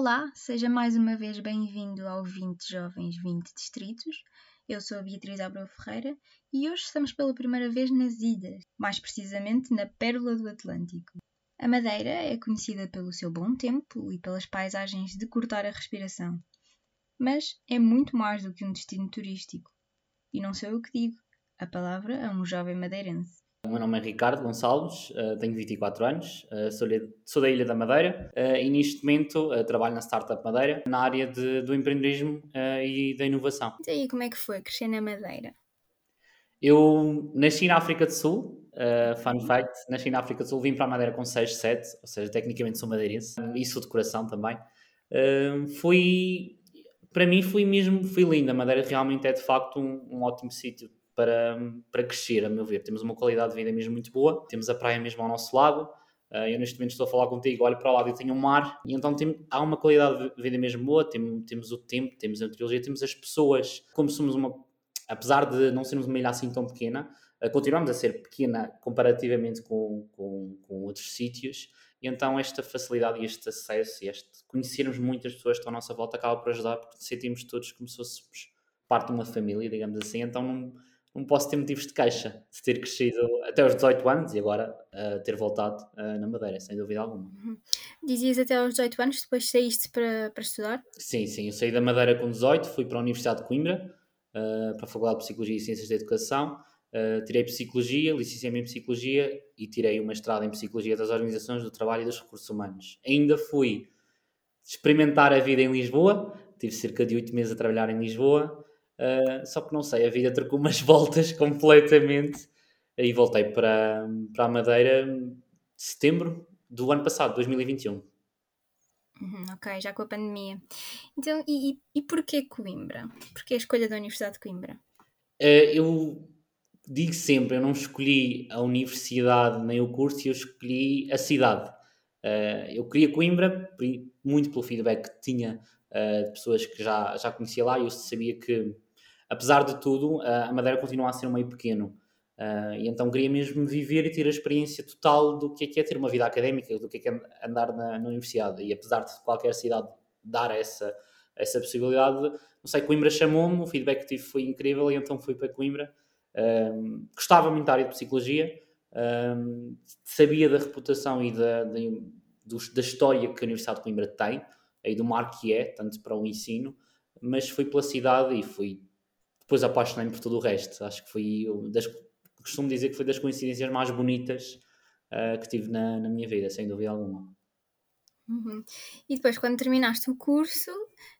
Olá, seja mais uma vez bem-vindo ao 20 Jovens 20 Distritos. Eu sou a Beatriz Abreu Ferreira e hoje estamos pela primeira vez nas Idas, mais precisamente na Pérola do Atlântico. A Madeira é conhecida pelo seu bom tempo e pelas paisagens de cortar a respiração. Mas é muito mais do que um destino turístico. E não sou eu que digo, a palavra é um jovem madeirense. O meu nome é Ricardo Gonçalves, uh, tenho 24 anos, uh, sou, da Ilha da Madeira uh, e neste momento trabalho na Startup Madeira na área de, do empreendedorismo e da inovação. E aí, como é que foi crescer na Madeira? Eu nasci na África do Sul, fun uhum. fact, nasci na África do Sul, vim para a Madeira com 6, 7, ou seja, tecnicamente sou madeirense e sou de coração também. foi, para mim foi mesmo, foi lindo, a Madeira realmente é de facto um, um ótimo sítio para, para crescer, a meu ver. Temos uma qualidade de vida mesmo muito boa, temos a praia mesmo ao nosso lado. Uh, eu neste momento estou a falar contigo, olho para lado e tenho um mar, e então tem, há uma qualidade de vida mesmo boa, tem, temos o tempo, temos a meteorologia, temos as pessoas. Como somos uma, apesar de não sermos uma ilha assim tão pequena, uh, continuamos a ser pequena comparativamente com, com, com outros sítios, e então esta facilidade e este acesso e este conhecermos muitas pessoas que estão à nossa volta acaba por ajudar, porque sentimos todos como se fôssemos parte de uma família, digamos assim, então não não posso ter motivos de queixa de ter crescido até aos 18 anos e agora uh, ter voltado uh, na Madeira, sem dúvida alguma. Uhum. Dizias até aos 18 anos, depois saíste para, para estudar? Sim, sim, eu saí da Madeira com 18, fui para a Universidade de Coimbra, uh, para a Faculdade de Psicologia e Ciências da Educação, tirei Psicologia, licenciei-me em Psicologia e tirei uma mestrado em Psicologia das Organizações do Trabalho e dos Recursos Humanos. Ainda fui experimentar a vida em Lisboa, tive cerca de 8 meses a trabalhar em Lisboa, Uh, só que não sei, a vida trocou umas voltas completamente e voltei para, para a Madeira em setembro do ano passado, 2021. Uhum, ok, já com a pandemia. Então, e, e, e porquê Coimbra? Porquê a escolha da Universidade de Coimbra? Uh, eu digo sempre, eu não escolhi a universidade nem o curso, eu escolhi a cidade. Uh, eu queria Coimbra, muito pelo feedback que tinha uh, de pessoas que já, já conhecia lá, e eu sabia que apesar de tudo, a Madeira continua a ser um meio pequeno. Uh, e então queria mesmo viver e ter a experiência total do que é, que é ter uma vida académica, do que é, que é andar na, na, universidade. E apesar de qualquer cidade dar essa, essa possibilidade, não sei, Coimbra chamou-me, o feedback que tive foi incrível e então fui para Coimbra. Um, gostava muito da área de psicologia, um, sabia da reputação e da, da, da, história que a Universidade de Coimbra tem, aí do mar que é, tanto para o ensino, mas fui pela cidade e fui depois apaixonei-me por todo o resto. Acho que foi, das, costumo dizer que foi das coincidências mais bonitas uh, que tive na, na, minha vida, sem dúvida alguma. Uhum. E depois, quando terminaste o curso,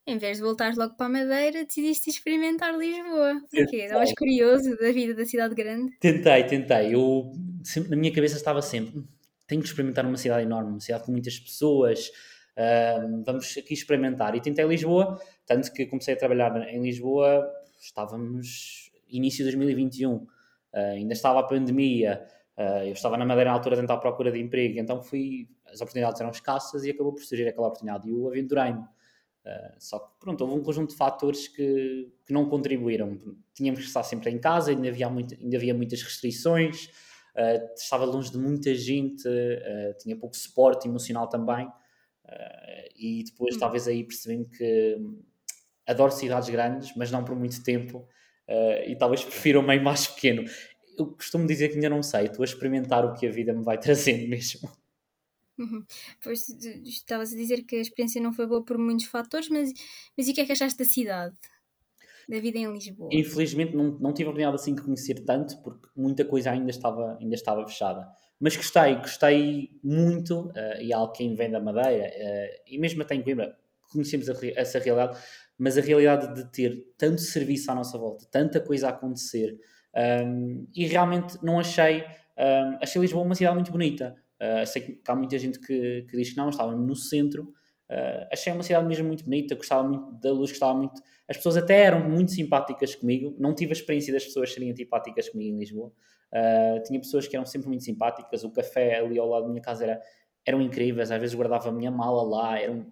em vez de voltar logo para a Madeira, decidiste experimentar Lisboa. Porquê? Estavas curioso da vida da cidade grande? Tentei, tentei. Eu, sempre, na minha cabeça estava sempre: tenho que experimentar uma cidade enorme, uma cidade com muitas pessoas. Uh, vamos aqui experimentar. E tentei Lisboa, tanto que comecei a trabalhar em Lisboa estávamos início de 2021, uh, eh, ainda estava a pandemia, uh, eu estava na Madeira na altura a tentar a procura de emprego, então fui, as oportunidades eram escassas e acabou por surgir aquela oportunidade e eu aventurei-me. Uh, só que pronto, houve um conjunto de fatores que, que não contribuíram. Tínhamos que estar sempre em casa, ainda havia, muito, ainda havia muitas restrições, estava longe de muita gente, tinha pouco suporte emocional também. e depois, hum. talvez aí percebendo que adoro cidades grandes, mas não por muito tempo, uh, e talvez prefira um meio mais pequeno. Eu costumo dizer que ainda não sei, estou a experimentar o que a vida me vai trazendo mesmo. Uhum. Pois estavas a dizer que a experiência não foi boa por muitos fatores, mas, mas e o que é que achaste da cidade? Da vida em Lisboa? Infelizmente não, não tive a oportunidade assim de conhecer tanto, porque muita coisa ainda estava, ainda estava fechada. Mas gostei, gostei muito, uh, e há quem vem da Madeira, uh, e mesmo até em Coimbra, conhecemos a, essa realidade, mas a realidade de ter tanto serviço à nossa volta, tanta coisa a acontecer, um, e realmente não achei, um, achei Lisboa uma cidade muito bonita. Uh, sei que há muita gente que, que diz que não, estava no centro. Uh, achei uma cidade mesmo muito bonita, gostava muito da luz, gostava muito. As pessoas até eram muito simpáticas comigo, não tive a experiência das pessoas serem antipáticas comigo em Lisboa. Uh, tinha pessoas que eram sempre muito simpáticas, o café ali ao lado da minha casa era, eram incríveis, às vezes guardava a minha mala lá, eram,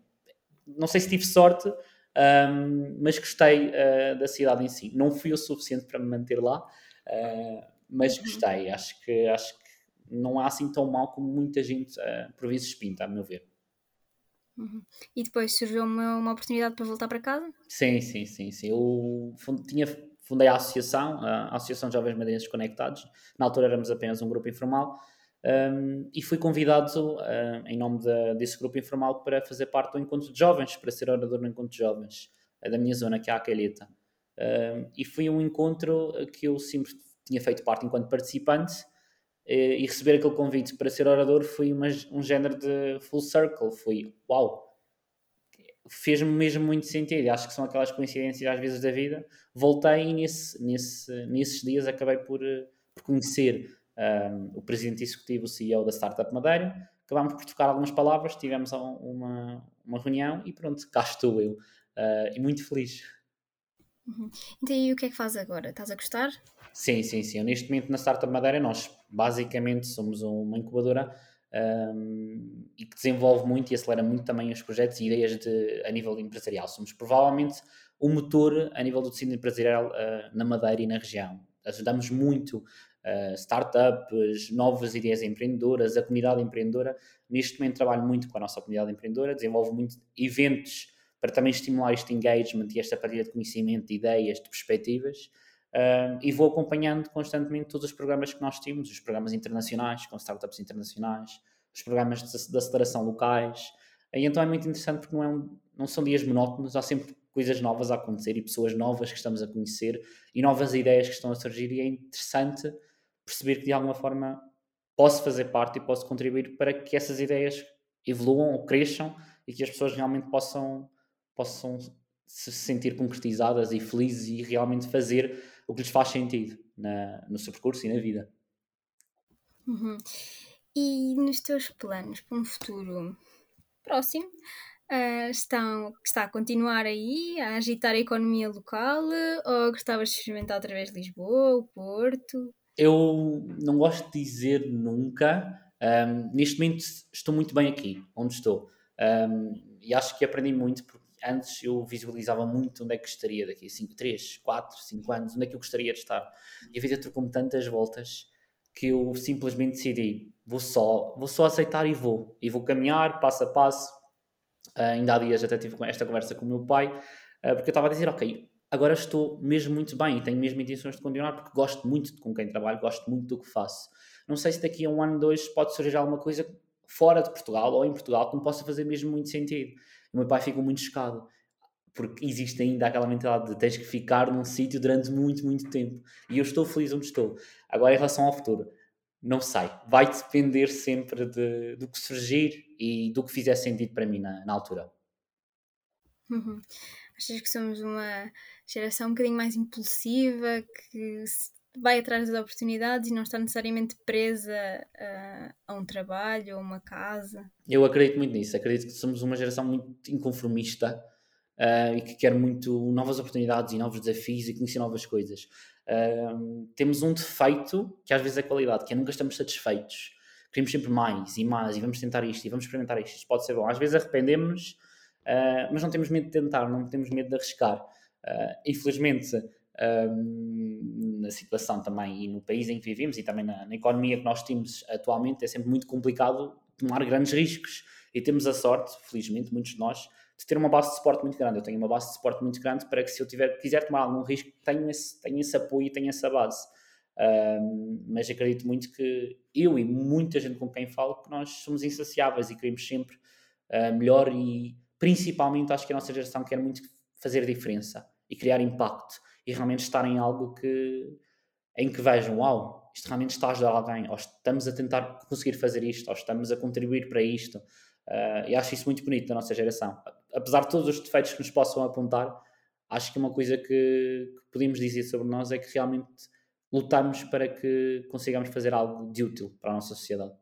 não sei se tive sorte, um, mas gostei uh, da cidade em si. Não fui o suficiente para me manter lá, uh, mas uhum. gostei. Acho que, acho que não há assim tão mal como muita gente uh, por vezes pinta, a meu ver. Uhum. E depois surgiu uma, uma oportunidade para voltar para casa? Sim, sim, sim. sim. Eu tinha, fundei a associação, a Associação de Jovens Madeirenses Conectados. Na altura éramos apenas um grupo informal. Um, e fui convidado, uh, em nome de, desse grupo informal, para fazer parte do Encontro de Jovens, para ser orador no Encontro de Jovens, uh, da minha zona, que é a Calheta. Uh, e foi um encontro que eu sempre tinha feito parte enquanto participante, e receber aquele convite para ser orador foi uma, um género de full circle. Foi uau! Fez-me mesmo muito sentido. Acho que são aquelas coincidências às vezes da vida. Voltei e nesse, nesse, nesses dias acabei por, por conhecer um, o presidente executivo, o CEO da Startup Madeira. Acabámos por trocar algumas palavras, tivemos uma, uma reunião e pronto, cá estou eu. Uh, e muito feliz. Uhum. Então, e o que é que faz agora? Estás a gostar? Sim, sim, sim. Eu, neste momento na Startup Madeira, nós basicamente somos uma incubadora um, e que desenvolve muito e acelera muito também os projetos e ideias de, a nível empresarial. Somos provavelmente o motor a nível do tecido empresarial uh, na Madeira e na região. Ajudamos muito uh, startups, novas ideias empreendedoras, a comunidade empreendedora. Neste momento trabalho muito com a nossa comunidade empreendedora, desenvolvo muito eventos para também estimular este engagement e esta partilha de conhecimento, de ideias, de perspectivas. Uh, e vou acompanhando constantemente todos os programas que nós temos, os programas internacionais, com startups internacionais, os programas de, de aceleração locais. E então é muito interessante porque não, é um, não são dias monótonos, há sempre coisas novas a acontecer e pessoas novas que estamos a conhecer e novas ideias que estão a surgir e é interessante perceber que de alguma forma posso fazer parte e posso contribuir para que essas ideias evoluam ou cresçam e que as pessoas realmente possam possam se sentir concretizadas e felizes e realmente fazer o que lhes faz sentido na, no seu percurso e na vida. Uhum. E nos teus planos para um futuro próximo, uh, estão, está a continuar aí a agitar a economia local ou gostavas de experimentar outra vez Lisboa, o Porto? Eu não gosto de dizer nunca. Um, neste momento estou muito bem aqui, onde estou. Um, e acho que aprendi muito porque antes eu visualizava muito onde é que estaria daqui a 5, 3, 4, 5 anos, onde é que eu gostaria de estar. E a vida trocou-me tantas voltas que eu simplesmente decidi, vou só, vou só aceitar e vou. E vou caminhar passo a passo. Uh, ainda há dias até tive esta conversa com o meu pai, uh, porque eu estava a dizer, ok, agora estou mesmo muito bem e tenho mesmo intenções de continuar porque gosto muito de com quem trabalho, gosto muito do que faço. Não sei se daqui a um ano, dois, pode surgir alguma coisa fora de Portugal ou em Portugal que me possa fazer mesmo muito sentido. O meu pai ficou muito chocado, porque existe ainda aquela mentalidade de tens que ficar num sítio durante muito, muito tempo. E eu estou feliz onde estou. Agora, em relação ao futuro, não sei. Vai depender sempre de, do que surgir e do que fizer sentido para mim na, na altura. Uhum. Achas que somos uma geração um bocadinho mais impulsiva, que vai atrás das oportunidades e não está necessariamente presa a, a um trabalho ou uma casa. Eu acredito muito nisso. Acredito que somos uma geração muito inconformista uh, e que quer muito novas oportunidades e novos desafios e conhecer novas coisas. Uh, temos um defeito que às vezes é qualidade, que é nunca estamos satisfeitos. Queremos sempre mais e mais e vamos tentar isto e vamos experimentar isto. Isto pode ser bom. Às vezes arrependemos-nos, uh, mas não temos medo de tentar, não temos medo de arriscar. infelizmente, um, na situação também e no país em que vivemos e também na, na, economia que nós temos atualmente, é sempre muito complicado tomar grandes riscos e temos a sorte, felizmente, muitos de nós, de ter uma base de suporte muito grande. Eu tenho uma base de suporte muito grande para que se eu tiver, quiser tomar algum risco, tenha esse, esse apoio e tenha essa base. Mas acredito muito que eu e muita gente com quem falo que nós somos insaciáveis e queremos sempre uh, melhor e principalmente acho que a nossa geração quer muito fazer diferença e criar impacto e realmente estar em algo que, em que vejam, uau, isto realmente está a ajudar alguém, ou estamos a tentar conseguir fazer isto, ou estamos a contribuir para isto. Uh, e acho isso muito bonito da nossa geração. Apesar de todos os defeitos que nos possam apontar, acho que uma coisa que, que podemos dizer sobre nós é que realmente lutamos para que consigamos fazer algo de útil para a nossa sociedade.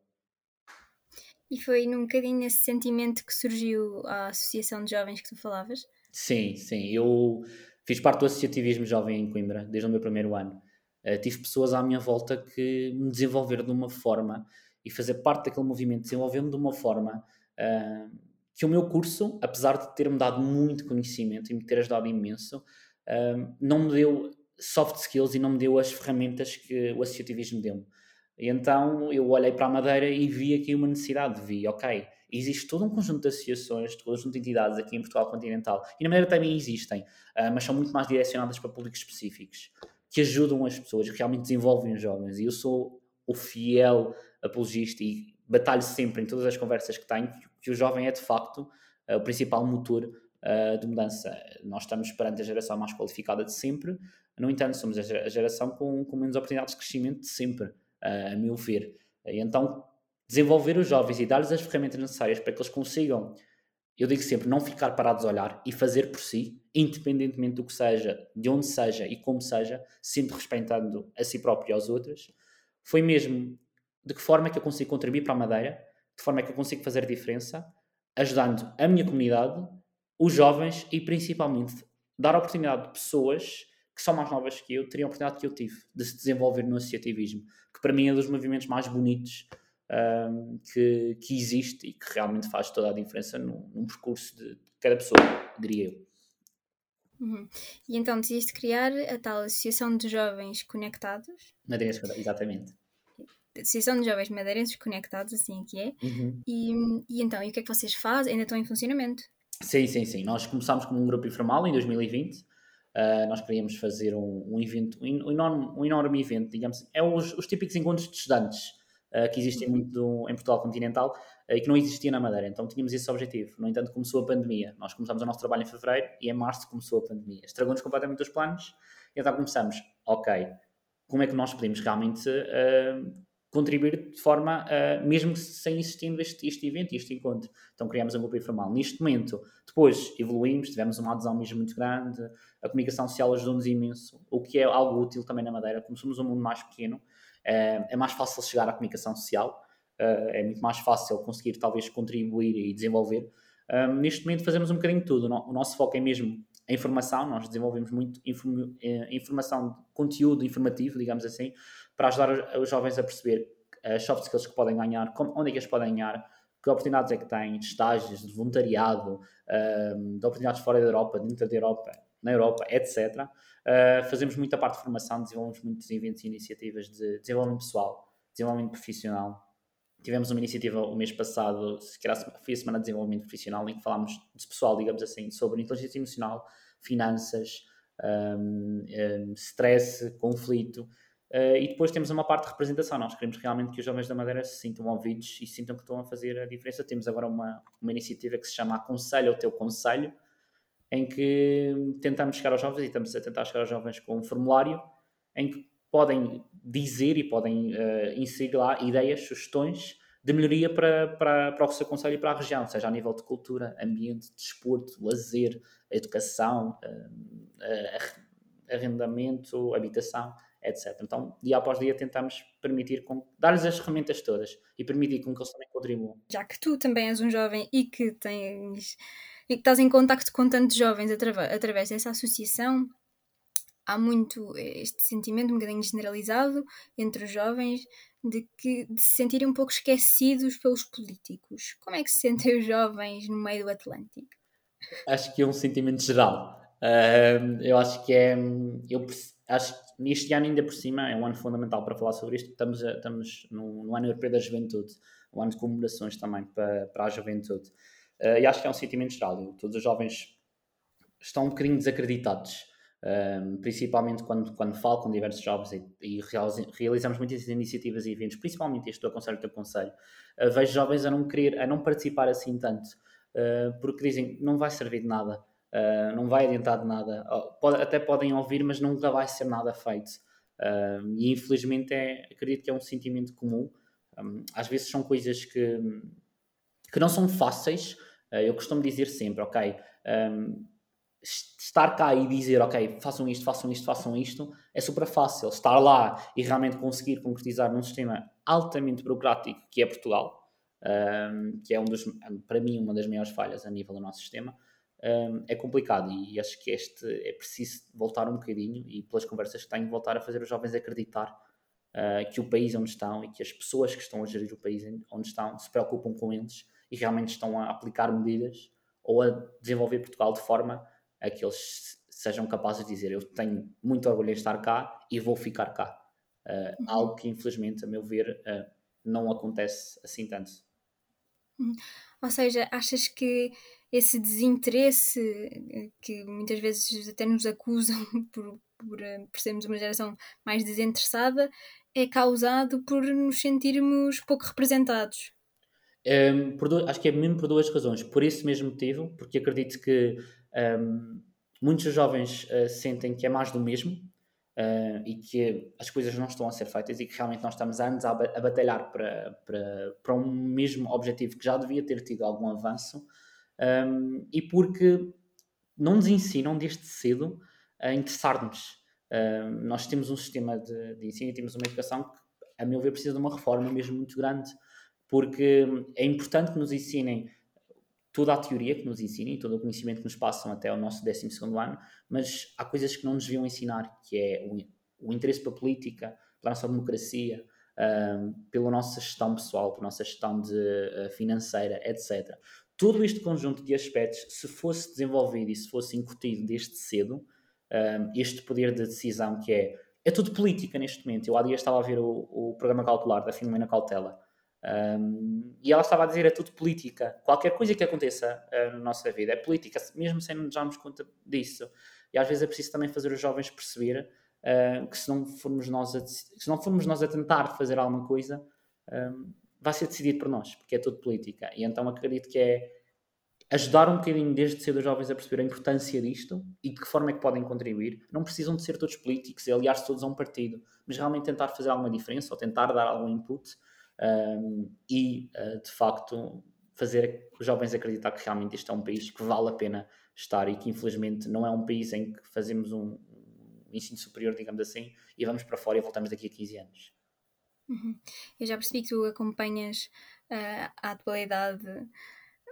E foi num bocadinho nesse sentimento que surgiu a Associação de Jovens que tu falavas? Sim, sim. Eu Fiz parte do associativismo jovem em Coimbra, desde o meu primeiro ano. Uh, tive pessoas à minha volta que me desenvolveram de uma forma e fazer parte daquele movimento desenvolveu-me de uma forma uh, que o meu curso, apesar de ter-me dado muito conhecimento e me ter ajudado imenso, uh, não me deu soft skills e não me deu as ferramentas que o associativismo deu-me. E então eu olhei para a Madeira e vi aqui uma necessidade, vi, ok, existe todo um conjunto de associações, todo um conjunto de entidades aqui em Portugal continental, e na Madeira também existem, uh, mas são muito mais direcionadas para públicos específicos, que ajudam as pessoas, que realmente desenvolvem os jovens. E eu sou o fiel apologista e batalho sempre em todas as conversas que tenho que o jovem é de facto uh, o principal motor uh, de mudança. Nós estamos perante a geração mais qualificada de sempre, no entanto, somos a geração com, com menos oportunidades de crescimento de sempre, a meu ver. E então, desenvolver os jovens e dar-lhes as ferramentas necessárias para que eles consigam, eu digo sempre, não ficar parados a olhar e fazer por si, independentemente do que seja, de onde seja e como seja, sempre respeitando a si próprio e aos outros, foi mesmo de que forma é que eu consigo contribuir para a Madeira, de forma é que eu consigo fazer diferença, ajudando a minha comunidade, os jovens e principalmente dar a oportunidade de pessoas que são mais novas que eu terem a oportunidade que eu tive de se desenvolver no associativismo, que para mim é um dos movimentos mais bonitos um, que, que existe e que realmente faz toda a diferença num, num percurso de cada pessoa, diria eu. Uhum. E então decidiste criar a tal Associação de Jovens Conectados? Madeirenses, exatamente. Associação de Jovens Madeirenses Conectados, assim é que é. Uhum. E, e então, e o que é que vocês fazem? Ainda estão em funcionamento? Sim, sim, sim. Nós começámos como um grupo informal em 2020. Uh, nós queríamos fazer um, um evento, um enorme, um enorme evento, digamos. É os, os típicos encontros de estudantes uh, que existem uhum. muito em Portugal continental uh, e que não existia na Madeira. Então tínhamos esse objetivo. No entanto, começou a pandemia. Nós começámos o nosso trabalho em fevereiro e em março começou a pandemia. Estragou-nos completamente os planos e então começamos, ok, como é que nós podemos realmente contribuir de forma, uh, mesmo sem existindo este, este evento e este encontro. Então criamos um grupo informal. Neste momento, depois evoluímos, tivemos uma adesão mesmo muito grande, a comunicação social ajudou-nos imenso, o que é algo útil também na Madeira, como somos um mundo mais pequeno, uh, é mais fácil chegar à comunicação social, uh, é muito mais fácil conseguir talvez contribuir e desenvolver. neste momento fazemos um bocadinho de tudo, o nosso foco é mesmo a informação, nós desenvolvemos muito informação, conteúdo informativo, digamos assim, para ajudar os jovens a perceber as soft skills que podem ganhar, onde é que eles podem ganhar, que oportunidades é que têm, de estágios, de voluntariado, de oportunidades fora da Europa, dentro da Europa, na Europa, etc. Ah, fazemos muita parte de formação, desenvolvemos muitos eventos e iniciativas de desenvolvimento pessoal, desenvolvimento profissional. Tivemos uma iniciativa o mês passado, que era, foi a Semana de Desenvolvimento Profissional, em que falámos de pessoal, digamos assim, sobre inteligência emocional, finanças, um, um, stress, conflito, Uh, e depois temos uma parte de representação. Nós queremos realmente que os jovens da Madeira se sintam ouvidos e sintam que estão a fazer a diferença. Temos agora uma, uma iniciativa que se chama Aconselho ao Teu Conselho, em que tentamos chegar aos jovens e estamos a tentar chegar aos jovens com um formulário em que podem dizer e podem uh, inserir lá ideias, sugestões de melhoria para, para, para o seu conselho e para a região, seja a nível de cultura, ambiente, desporto, lazer, educação, uh, arrendamento, habitação etc. Então, dia após dia, tentamos permitir, dar-lhes as ferramentas todas e permitir com que eles também contribuam. Já que tu também és um jovem e que tens e que estás em contacto com tantos jovens através, através dessa associação, há muito este sentimento um bocadinho generalizado entre os jovens de que de se sentirem um pouco esquecidos pelos políticos. Como é que se sentem os jovens no meio do Atlântico? Acho que é um sentimento geral. Uh, eu acho que é. Eu acho que neste ano, ainda por cima, é um ano fundamental para falar sobre isto. Estamos, a, estamos no, no, ano europeu da juventude, um ano de comemorações também para, para a juventude. Uh, e acho que é um sentimento geral. Todos os jovens estão um bocadinho desacreditados, uh, principalmente quando, quando falo com diversos jovens e, e realizamos muitas iniciativas e eventos, principalmente este do Aconselho do Conselho. Uh, vejo jovens a não querer, a não participar assim tanto, porque dizem não vai servir de nada. Uh, não vai adiantar de nada. Pode, até podem ouvir, mas nunca vai ser nada feito. Uh, e infelizmente é, acredito que é um sentimento comum. Um, às vezes são coisas que, que não são fáceis. Uh, eu costumo dizer sempre, ok, um, estar cá e dizer, ok, façam isto, façam isto, façam isto, é super fácil. Estar lá e realmente conseguir concretizar num sistema altamente burocrático que é Portugal, um, que é um dos, para mim uma das maiores falhas a nível do nosso sistema, um, é complicado e acho que este é preciso voltar um bocadinho e pelas conversas que tenho voltar a fazer os jovens acreditar uh, que o país onde estão e que as pessoas que estão a gerir o país onde estão se preocupam com eles e realmente estão a aplicar medidas ou a desenvolver Portugal de forma a que eles sejam capazes de dizer eu tenho muito orgulho em estar cá e vou ficar cá uhum. algo que infelizmente, a meu ver, não acontece assim tanto. Uhum. Ou seja, achas que esse desinteresse eh, que muitas vezes até nos acusam por, por, eh, por sermos uma geração mais desinteressada é causado por nos sentirmos pouco representados? Ehm, acho que é mesmo por duas razões. Por esse mesmo motivo, porque acredito que um, ehm, muitos jovens uh, sentem que é mais do mesmo uh, e que as coisas não estão a ser feitas e que realmente nós estamos anos a, a batalhar para, para, para um mesmo objetivo que já devia ter tido algum avanço um, e porque não nos ensinam desde cedo a interessar-nos. Nós temos um sistema de, de ensino e temos uma educação que, a meu ver, precisa de uma reforma mesmo muito grande, porque é importante que nos ensinem toda a teoria que nos ensinem, todo o conhecimento que nos passam até o nosso 12 ano, mas há coisas que não nos deviam ensinar, que é o, o interesse pela política, pela nossa democracia, um, pela nossa gestão pessoal, pela nossa gestão de, uh, financeira, etc. Todo este conjunto de aspectos, se fosse desenvolvido e se fosse incutido desde cedo, um, este poder de decisão que é é tudo política neste momento. Eu há dias estava a ver o, o programa Calcular da Filomena Cautela um, e ela estava a dizer é tudo política. Qualquer coisa que aconteça uh, na nossa vida é política, mesmo sem nos darmos conta disso. E às vezes é preciso também fazer os jovens perceber uh, que se não formos nós a, se não formos nós a tentar fazer alguma coisa, um, vai ser decidido por nós, porque é tudo política. E então acredito que é ajudar um bocadinho desde cedo os jovens a perceber a importância disto e de que forma é que podem contribuir. Não precisam de ser todos políticos e aliar-se todos a um partido, mas realmente tentar fazer alguma diferença ou tentar dar algum input um, e, uh, de facto, fazer os jovens acreditar que realmente isto é um país que vale a pena estar e que, infelizmente, não é um país em que fazemos um, ensino superior, digamos assim, e vamos para fora e voltamos daqui a 15 anos. Uhum. Eu já percebi que tu acompanhas uh, a atualidade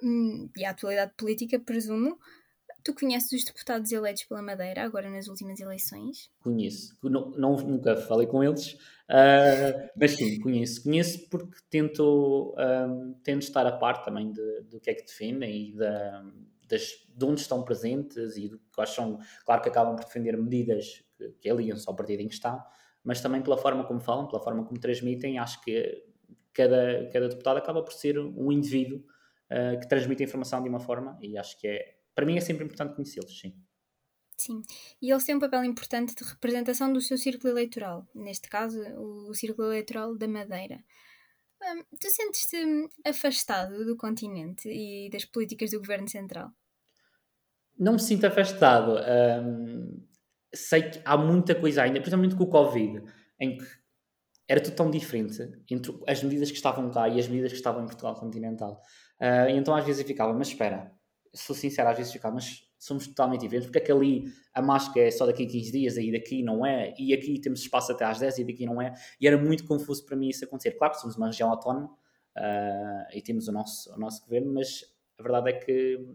um, e a atualidade política, presumo. Tu conheces os deputados eleitos pela Madeira agora nas últimas eleições? Conheço. Não, não nunca falei com eles, uh, mas sim, conheço. Conheço porque tento, um, tento estar a par também de, do que é que defendem e da, das, de onde estão presentes e do que acham. Claro que acabam por defender medidas que, que aliam-se ao partido em que está, mas também pela forma como falam, pela forma como transmitem. Acho que cada, cada deputado acaba por ser um indivíduo uh, que transmite a informação de uma forma e acho que é para mim é sempre importante conhecê-los, sim. Sim, e eles têm um papel importante de representação do seu círculo eleitoral, neste caso, o, círculo eleitoral da Madeira. Hum, tu sentes-te afastado do continente e das políticas do governo central? Não me sinto afastado. Hum, sei que há muita coisa ainda, principalmente com o Covid, em que era tudo tão diferente entre as medidas que estavam cá e as medidas que estavam em Portugal continental. Uh, então às vezes eu ficava, mas espera, sou sincero, às vezes ficar, mas somos totalmente diferentes, porque é que ali a máscara é só daqui a 15 dias, aí daqui não é, e aqui temos espaço até às 10 e daqui não é, e era muito confuso para mim isso acontecer. Claro que somos uma região autónoma uh, e temos o nosso, o nosso governo, mas a verdade é que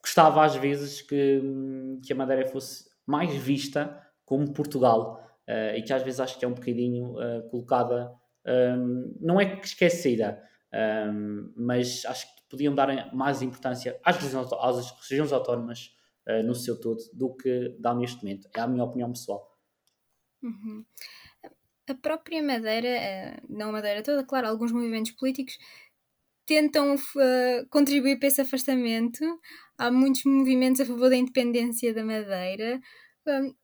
gostava às vezes que, que a Madeira fosse mais vista como Portugal, uh, e que às vezes acho que é um bocadinho uh, colocada, um, não é que esquecida, um, mas acho que podiam dar mais importância às regiões, às regiões autónomas uh, no seu todo do que dá neste momento. É a minha opinião pessoal. Uhum. A própria Madeira, não a Madeira toda, claro, alguns movimentos políticos tentam uh, contribuir para esse afastamento. Há muitos movimentos a favor da independência da Madeira. Um,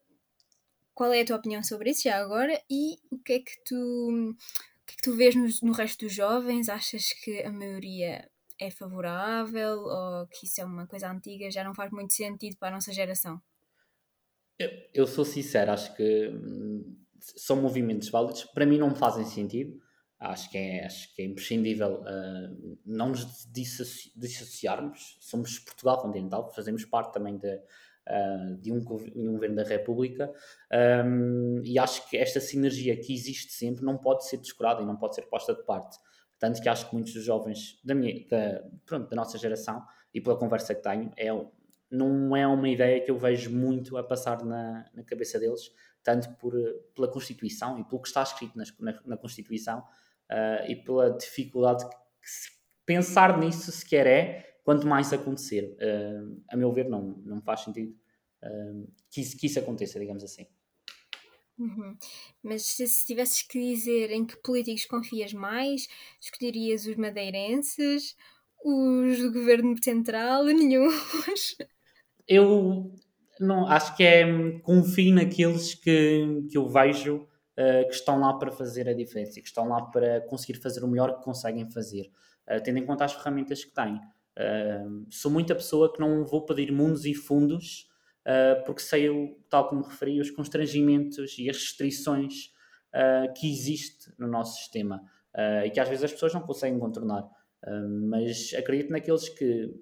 qual é a tua opinião sobre isso já agora? E o que é que tu, o que é que tu vês no, no resto dos jovens? Achas que a maioria é favorável ou que isso é uma coisa antiga, já não faz muito sentido para a nossa geração? Eu, eu sou sincero, acho que hum, são movimentos válidos. Para mim não fazem sentido. Acho que é, acho que é imprescindível uh, não nos dissociarmos. Somos Portugal continental, fazemos parte também de, uh, de, um, de um governo da República um, e acho que esta sinergia que existe sempre não pode ser descurada e não pode ser posta de parte. Tanto que acho que muitos dos jovens da, minha, da, pronto, da nossa geração, e pela conversa que tenho, é, não é uma ideia que eu vejo muito a passar na, na cabeça deles, tanto por, pela Constituição e pelo que está escrito na, na, na Constituição uh, e pela dificuldade que, pensar nisso sequer é, quanto mais acontecer. Uh, a meu ver, não, não faz sentido uh, que, isso, que isso aconteça, digamos assim. Uhum. Mas se, se tivesses que dizer em que políticos confias mais, escolherias os madeirenses, os do governo central, nenhum. eu não acho que é confio naqueles que, que eu vejo uh, que estão lá para fazer a diferença, que estão lá para conseguir fazer o melhor que conseguem fazer, uh, tendo em conta as ferramentas que têm. Uh, sou muita pessoa que não vou pedir mundos e fundos porque sei, tal como referi, os constrangimentos e as restrições que existe no nosso sistema e que às vezes as pessoas não conseguem contornar. mas acredito naqueles que.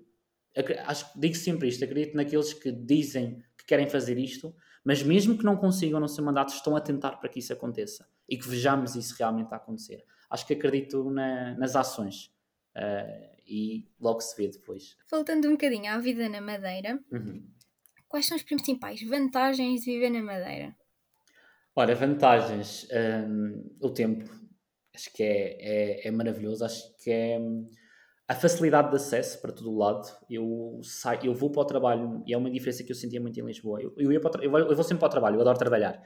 Acho, digo sempre isto: acredito naqueles que dizem que querem fazer isto, mas mesmo que não consigam no seu mandato, estão a tentar para que isso aconteça e que vejamos isso realmente a acontecer. Acho que acredito na, nas ações. Uh, e logo se vê depois. Voltando um bocadinho à vida na Madeira, uhum. Quais são as principais vantagens de viver na Madeira? Ora, vantagens. Um, o tempo. Acho que é, é, é, maravilhoso. Acho que é hum, a facilidade de acesso para todo o lado. Eu, saio, eu vou para o trabalho e é uma diferença que eu sentia muito em Lisboa. Eu, eu, ia para eu, eu vou sempre para o trabalho, eu adoro trabalhar.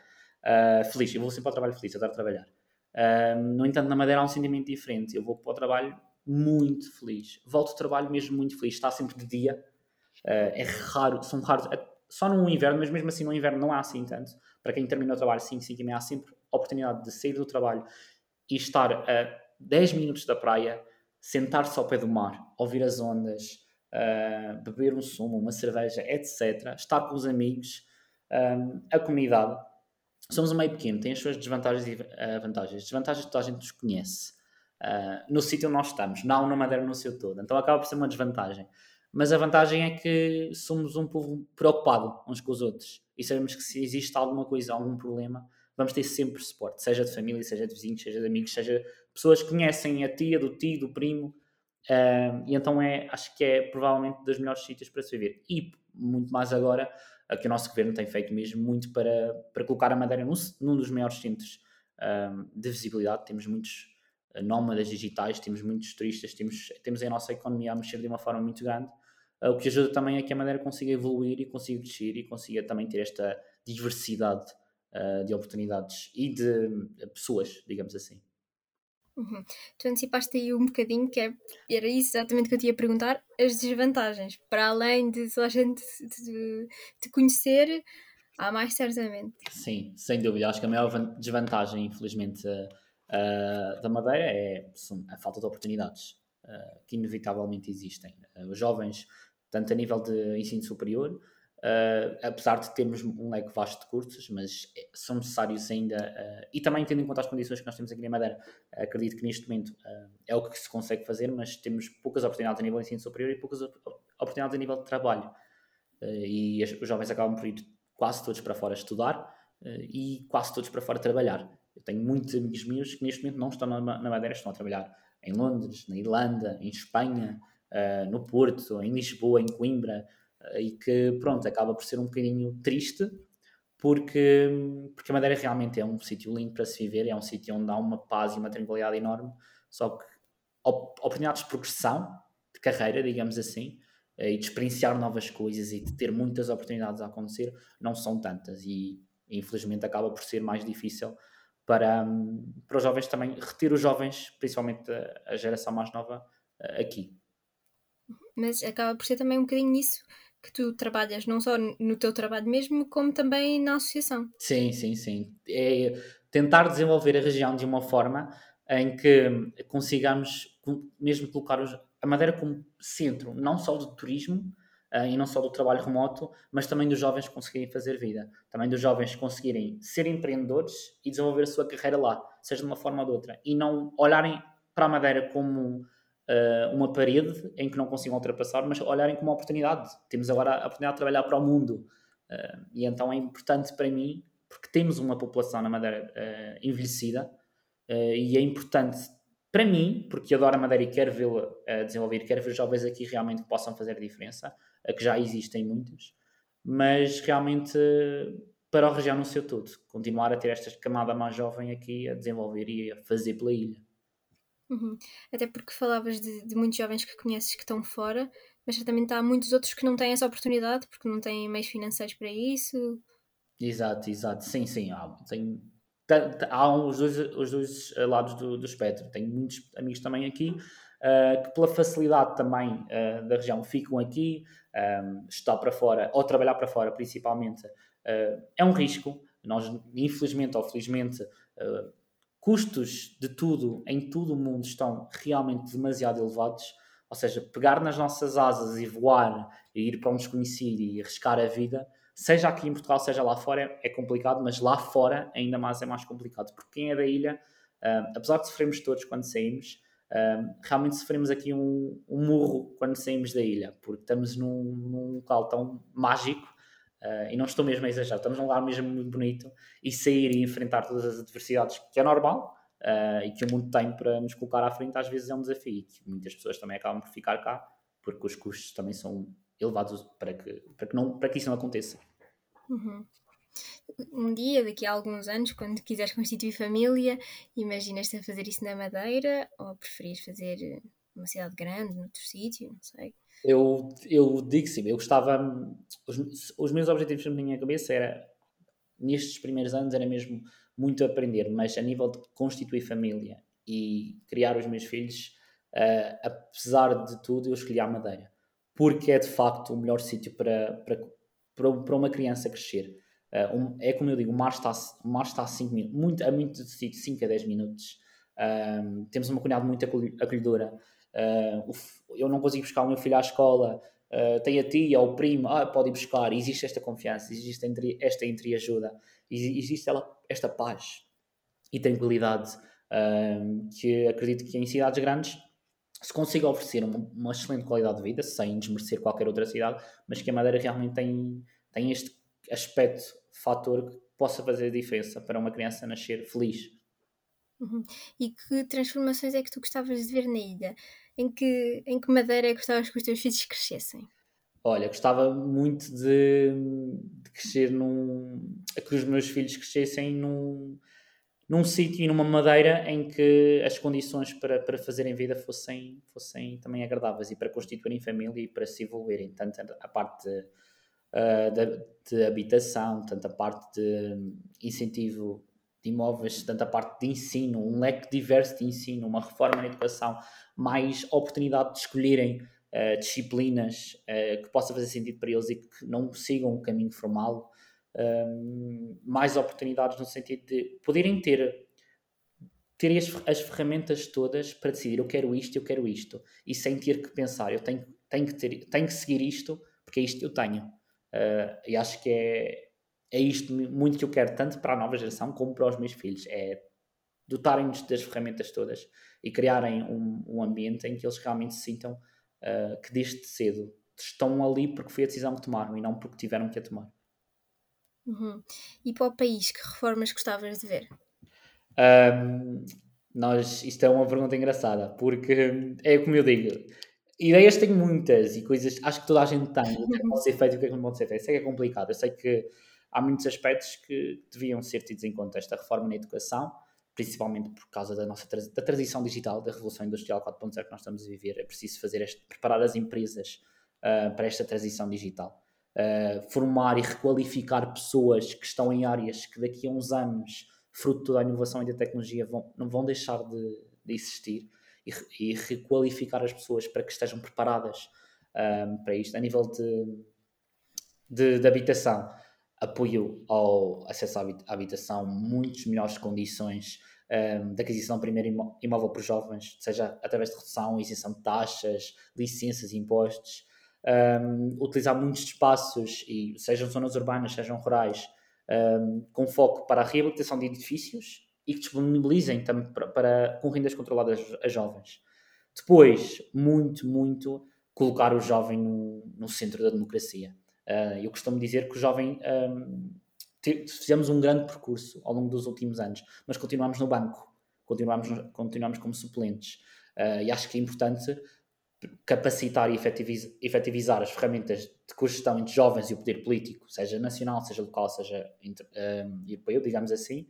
Uh, feliz, eu vou sempre para o trabalho feliz, adoro trabalhar. Uh, no entanto, na Madeira há um sentimento diferente. Eu vou para o trabalho muito feliz. Volto ao trabalho mesmo muito feliz. Está sempre de dia. Uh, é raro, são raros só no inverno, mas mesmo assim no inverno não há assim tanto. Para quem termina o trabalho 5, 5 e meia, há sempre oportunidade de sair do trabalho e estar a 10 minutos da praia, sentar-se ao pé do mar, ouvir as ondas, uh, beber um sumo, uma cerveja, etc. Estar com os amigos, um, a comunidade. Somos um meio pequeno, tem as suas desvantagens e uh, vantagens. Desvantagens que toda a gente nos conhece. Uh, no sítio onde nós estamos, não na Madeira no seu todo. Então acaba por ser uma desvantagem. Mas a vantagem é que somos um povo preocupado uns com os outros e sabemos que se existe alguma coisa, algum problema, vamos ter sempre suporte, seja de família, seja de vizinhos, seja de amigos, seja pessoas que conhecem a tia, do tio, do primo. Uh, e então é, acho que é provavelmente dos melhores sítios para se viver. E muito mais agora, que o nosso governo tem feito mesmo muito para, para colocar a Madeira num, num dos maiores centros uh, de visibilidade. Temos muitos nómadas digitais, temos muitos turistas, temos, temos a nossa economia a mexer de uma forma muito grande ah, o que ajuda também é que a Madeira consiga evoluir e consiga crescer e consiga também ter esta diversidade uh, de oportunidades e de pessoas, digamos assim. Uhum. Tu antecipaste aí um bocadinho que é, era isso exatamente que eu te ia perguntar, as desvantagens. Para além de toda a gente te, conhecer, há mais certamente. Sim, sem dúvida. Acho que a maior desvantagem, infelizmente, uh, da Madeira é a falta de oportunidades uh, que inevitavelmente existem. os jovens tanto a nível de ensino superior, uh, apesar de termos um leque vasto de cursos, mas são necessários ainda, uh, e também tendo em conta as condições que nós temos aqui na Madeira, acredito que neste momento é o que se consegue fazer, mas temos poucas oportunidades a nível de ensino superior e poucas oportunidades a nível de trabalho. e os jovens acabam por ir quase todos para fora estudar e quase todos para fora trabalhar. Eu tenho muitos amigos meus que neste momento não estão na, na Madeira, estão a trabalhar em Londres, na Irlanda, em Espanha, no Porto, em Lisboa, em Coimbra, e que, pronto, acaba por ser um bocadinho triste, porque, porque a Madeira realmente é um sítio lindo para se viver, é um sítio onde há uma paz e uma tranquilidade enorme, só que op oportunidades de progressão, de carreira, digamos assim, uh, e de experienciar novas coisas e de ter muitas oportunidades a acontecer, não são tantas, e infelizmente acaba por ser mais difícil para, para os jovens também, reter os jovens, principalmente a, geração mais nova, aqui. Mas acaba por ser também um bocadinho nisso que tu trabalhas, não só no teu trabalho mesmo, como também na associação. Sim, sim, sim. É tentar desenvolver a região de uma forma em que consigamos mesmo colocar a Madeira como centro, não só do turismo uh, e não só do trabalho remoto, mas também dos jovens conseguirem fazer vida, também dos jovens conseguirem ser empreendedores e desenvolver a sua carreira lá, seja de uma forma ou de outra, e não olharem para a Madeira como uh, uma parede em que não consigam ultrapassar, mas olharem como uma oportunidade. Temos agora a oportunidade de trabalhar para o mundo. Uh, e então é importante para mim, porque temos uma população na Madeira uh, envelhecida, e é importante para mim, porque adoro a Madeira e quero vê-la desenvolver, quero ver jovens aqui realmente que possam fazer a diferença, que já existem muitos, mas realmente para a região no seu todo, continuar a ter esta camada mais jovem aqui a desenvolver e a fazer pela ilha. Uhum. Até porque falavas de, de, muitos jovens que conheces que estão fora, mas certamente há muitos outros que não têm essa oportunidade porque não têm meios financeiros para isso. Exato, exato. Sim, sim. Há, tem, há os dois, os dois lados do, do espectro. Tenho muitos amigos também aqui uh, que, pela facilidade também uh, da região, ficam aqui, um, estudar para fora ou trabalhar para fora, principalmente. Uh, é um risco. Nós, infelizmente ou felizmente, custos de tudo, em todo o mundo, estão realmente demasiado elevados. Ou seja, pegar nas nossas asas e voar, e ir para um desconhecido e arriscar a vida, seja aqui em Portugal, seja lá fora, é complicado, mas lá fora ainda mais é mais complicado, porque quem é da ilha, uh, apesar de sofrermos todos quando saímos, uh, realmente sofremos aqui um, um, murro quando saímos da ilha, porque estamos num, num local tão mágico, uh, e não estou mesmo a exagerar, estamos num lugar mesmo muito bonito, e sair e enfrentar todas as adversidades, que é normal, e que o mundo tem para nos colocar à frente, às vezes é um desafio, e que muitas pessoas também acabam por ficar cá, porque os custos também são elevados para que, para que, não, para que isso não aconteça. Uhum. Um dia, daqui a alguns anos, quando quiseres constituir família, imaginas-te a fazer isso na Madeira ou preferias fazer numa cidade grande, noutro sítio, não sei? Eu, eu digo sim, eu gostava. Os, os meus objetivos na minha cabeça era, nestes primeiros anos, era mesmo muito aprender, mas a nível de constituir família e criar os meus filhos, uh, apesar de tudo, eu escolhi a Madeira porque é de facto o melhor sítio para, para, para uma criança crescer. Uh, um, é como eu digo, o mar está, o mar está a 5 minutos, muito, a muito sítio, 5 a 10 minutos. Uh, temos uma comunidade muito acolhedora. Uh, eu não consigo buscar o meu filho à escola, tem a tia ou o primo, ah, pode ir buscar. Existe esta confiança, existe esta entreajuda, existe ela, esta paz e tranquilidade que acredito que em cidades grandes se consiga oferecer uma, uma, excelente qualidade de vida, sem desmerecer qualquer outra cidade, mas que a Madeira realmente tem, tem este aspecto, fator que possa fazer diferença para uma criança nascer feliz. Uhum. E que transformações é que tu gostavas de ver na ilha? Em que, em que Madeira é gostavas que os teus filhos crescessem? Olha, gostava muito de, de crescer num. que os meus filhos crescessem num num sítio e numa madeira em que as condições para, para fazerem vida fossem, fossem também agradáveis e para constituírem família e para se evoluírem, tanto a parte uh, de, de, habitação, tanto a parte de incentivo de imóveis, tanto a parte de ensino, um leque diverso de ensino, uma reforma na educação, mais oportunidade de escolherem uh, disciplinas uh, que possa fazer sentido para eles e que não sigam um caminho formal um, mais oportunidades no sentido de poderem ter ter as, as, ferramentas todas para decidir eu quero isto, eu quero isto e sem ter que pensar eu tenho, tenho, que, ter, tenho que seguir isto porque é isto eu tenho. Uh, e acho que é, é isto muito que eu quero tanto para a nova geração como para os meus filhos é dotarem-nos das ferramentas todas e criarem um, um, ambiente em que eles realmente se sintam uh, que desde cedo estão ali porque foi a decisão que tomaram e não porque tiveram que a tomar Uhum. E para o país, que reformas gostavas de ver? Um, nós, isto é uma pergunta engraçada, porque é como eu digo, ideias tenho muitas e coisas, acho que toda a gente tem, o que é que pode ser feito e o que é que não pode ser feito. Eu sei que é complicado, eu sei que há muitos aspectos que deviam ser tidos em conta. Esta reforma na educação, principalmente por causa da nossa da transição digital, da revolução industrial 4.0 que nós estamos a viver, é preciso fazer este, preparar as empresas uh, para esta transição digital uh, formar e requalificar pessoas que estão em áreas que daqui a uns anos, fruto da inovação e da tecnologia, vão, não vão deixar de, de existir e, e, requalificar as pessoas para que estejam preparadas um, ehm, para isto. A nível de, de, de habitação, apoio ao acesso à habitação, muitas melhores condições um, de aquisição primeiro imóvel por jovens, seja através de redução, isenção de taxas, licenças, impostos, um, utilizar muitos espaços, e sejam zonas urbanas, sejam rurais, um, com foco para a reabilitação de edifícios e que disponibilizem também para, para, com rendas controladas a jovens. Depois, muito, muito, colocar o jovem no, no centro da democracia. Uh, eu costumo dizer que o jovem um, fizemos um grande percurso ao longo dos últimos anos, mas continuamos no banco, continuamos, continuamos como suplentes. Uh, e acho que é importante capacitar e efetivizar as ferramentas de cogestão entre jovens e o poder político, seja nacional, seja local, seja um, europeu, digamos assim,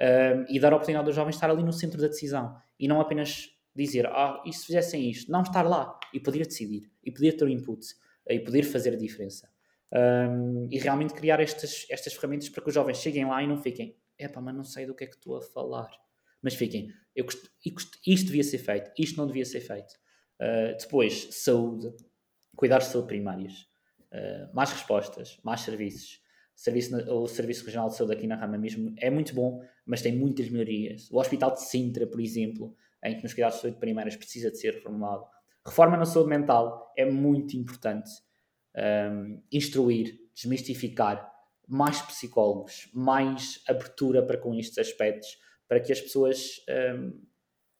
um, e dar a oportunidade aos jovens estar ali no centro da decisão e não apenas dizer, ah, e se fizessem isto? Não estar lá e poder decidir, e poder ter o input, e poder fazer a diferença. Um, e realmente criar estas, estas ferramentas para que os jovens cheguem lá e não fiquem, epá, mas não sei do que é que estou a falar. Mas fiquem, eu isto devia ser feito, isto não devia ser feito. Uh, depois, saúde, cuidados de saúde primários, uh, mais respostas, mais serviços. Serviço, o Serviço Regional de Saúde aqui na Rama mesmo é muito bom, mas tem muitas melhorias. O Hospital de Sintra, por exemplo, em que nos cuidados de saúde primários precisa de ser reformulado. Reforma na saúde mental é muito importante. Um, instruir, desmistificar, mais psicólogos, mais abertura para com estes aspectos, para que as pessoas um,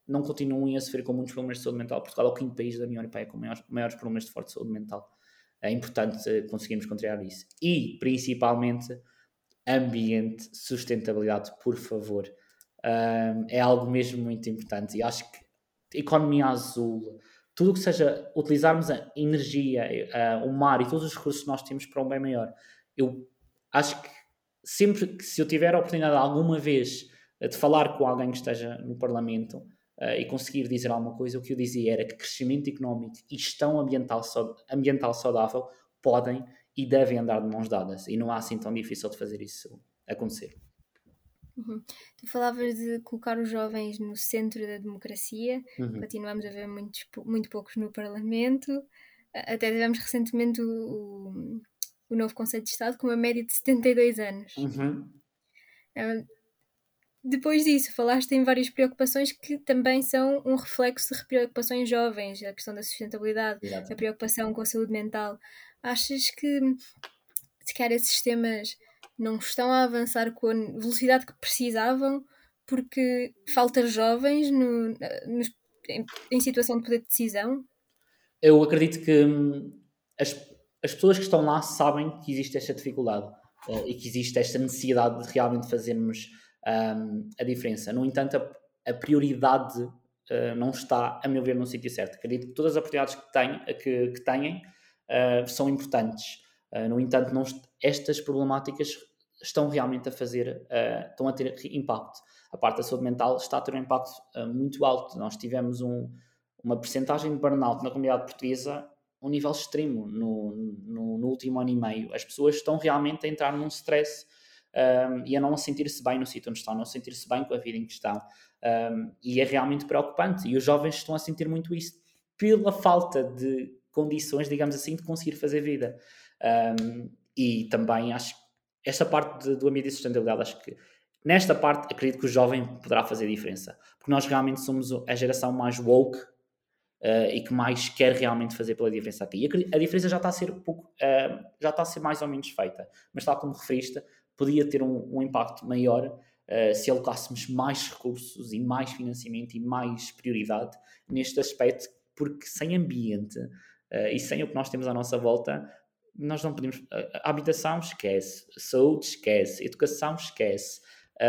não continuem a sofrer com muitos problemas de saúde mental. Portugal é o quinto país da União Europeia com maiores, maiores problemas de forte saúde mental. É importante conseguirmos contrariar isso. E, principalmente, ambiente, sustentabilidade, por favor. Um, é algo mesmo muito importante. E acho que economia azul, tudo o que seja utilizarmos a energia, uh, o mar e todos os recursos que nós temos para um bem maior. Eu acho que sempre que se eu tiver a oportunidade alguma vez de falar com alguém que esteja no Parlamento uh, e conseguir dizer alguma coisa, o que eu dizia era que crescimento económico e gestão ambiental, ambiental saudável podem e devem andar de mãos dadas e não há assim tão difícil de fazer isso acontecer. Uhum. Tu falavas de colocar os jovens no centro da democracia, uhum. continuamos a ver muitos, muito poucos no Parlamento, até tivemos recentemente o, o, o novo Conselho de Estado com uma média de 72 anos. Uhum. Uh, depois disso, falaste em várias preocupações que também são um reflexo de preocupações jovens, a questão da sustentabilidade, Exato. a preocupação com a saúde mental. Achas que, se calhar, esses sistemas não estão a avançar com a velocidade que precisavam porque falta jovens no, no, em, em, situação de poder de decisão? Eu acredito que hum, as, as pessoas que estão lá sabem que existe esta dificuldade uh, e que existe esta necessidade de realmente fazermos um, a diferença. No entanto, a, a prioridade uh, não está, a meu ver, no sítio certo. Acredito que todas as oportunidades que, têm, que, que têm uh, são importantes. Uh, no entanto, não, estas problemáticas estão realmente a fazer, estão a ter impacto. A parte da saúde mental está a ter um impacto muito alto. Nós tivemos um, uma percentagem de burnout na comunidade portuguesa um nível extremo no, no, no, último ano e meio. As pessoas estão realmente a entrar num stress um, e a não sentir-se bem no sítio onde estão, não sentir-se bem com a vida em que estão. Um, e é realmente preocupante. E os jovens estão a sentir muito isso pela falta de condições, digamos assim, de conseguir fazer vida. Um, e também acho que esta parte de, do ambiente de sustentabilidade, acho que nesta parte acredito que o jovem poderá fazer diferença. Porque nós realmente somos a geração mais woke Uh, e que mais quer realmente fazer pela diferença aqui. E a, a diferença já está a ser pouco, uh, já está a ser mais ou menos feita, mas tal como referiste, podia ter um, um impacto maior uh, se alocássemos mais recursos e mais financiamento e mais prioridade neste aspecto, porque sem ambiente uh, e sem o que nós temos à nossa volta, nós não podemos. Habitação esquece, saúde esquece, educação esquece,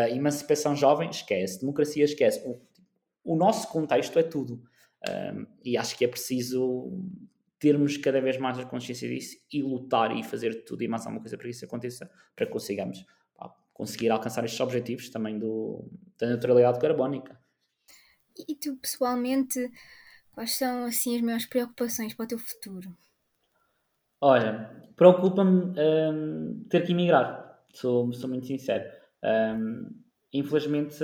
emancipação jovem esquece, democracia esquece. O, o nosso contexto é tudo. e acho que é preciso termos cada vez mais a consciência disso e lutar e fazer tudo e mais alguma coisa para que isso aconteça, para que consigamos pá, conseguir alcançar estes objetivos também do, da neutralidade carbónica. E tu, pessoalmente, quais são assim as maiores preocupações para o teu futuro? Olha, preocupa-me um, ter que emigrar, sou, sou muito sincero. Um, infelizmente,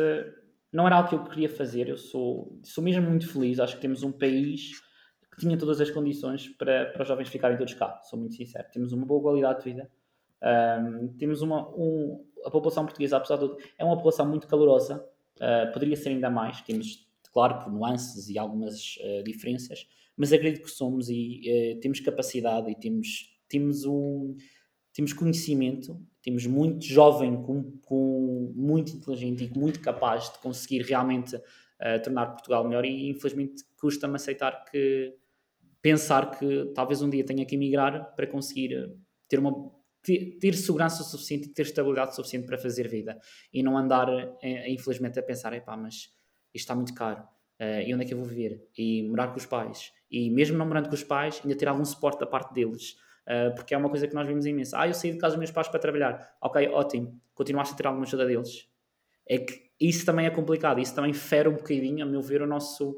não era algo que eu queria fazer, eu sou, sou mesmo muito feliz, acho que temos um país que tinha todas as condições para, para os jovens ficarem todos cá, sou muito sincero. Temos uma boa qualidade de vida, um, temos uma. Um, a população portuguesa, apesar de tudo, é uma população muito calorosa, uh, poderia ser ainda mais. Temos, claro, por nuances e algumas uh, diferenças, mas acredito que somos e uh, temos capacidade e temos, temos, um, temos conhecimento, temos muito jovem, com, com muito inteligente e muito capaz de conseguir realmente tornar Portugal melhor e infelizmente custa-me aceitar que pensar que talvez um dia tenha que emigrar para conseguir ter uma ter, segurança suficiente ter estabilidade suficiente para fazer vida e não andar infelizmente a pensar epá, mas isto está muito caro uh, e onde é que eu vou viver? E morar com os pais. E mesmo não morando com os pais ainda ter algum suporte da parte deles uh, porque é uma coisa que nós vimos imenso. Ah eu saí de casa dos meus pais para trabalhar. Ok ótimo. Continuaste a ter alguma ajuda deles? É que isso também é complicado. Isso também fere um bocadinho a meu ver o nosso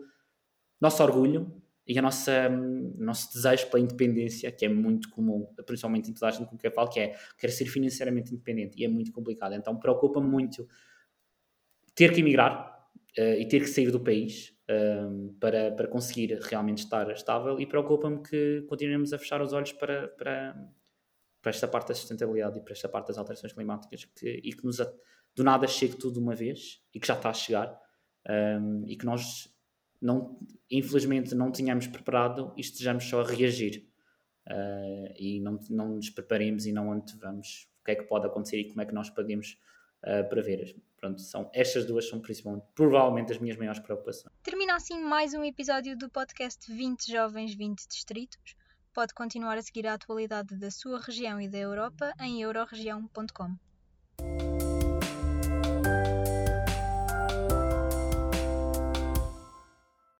nosso orgulho e a nossa nosso desejo pela independência, que é muito comum, principalmente em toda a gente com quem eu falo, que é quer ser financeiramente independente. E é muito complicado. Então preocupa-me muito ter que emigrar uh, e ter que sair do país um, para, para conseguir realmente estar estável e preocupa-me que continuemos a fechar os olhos para, para, para esta parte da sustentabilidade e para esta parte das alterações climáticas que, e que nos, do nada chegue tudo de uma vez e que já está a chegar um, e que nós não, infelizmente não tínhamos preparado e estejamos só a reagir uh, e não, não nos preparemos e não antevamos o que é que pode acontecer e como é que nós podemos uh, prever. Pronto, são, estas duas são principalmente, provavelmente, as minhas maiores preocupações. Termina assim mais um episódio do podcast 20 Jovens, 20 Distritos. Pode continuar a seguir a atualidade da sua região e da Europa em euroregião.com.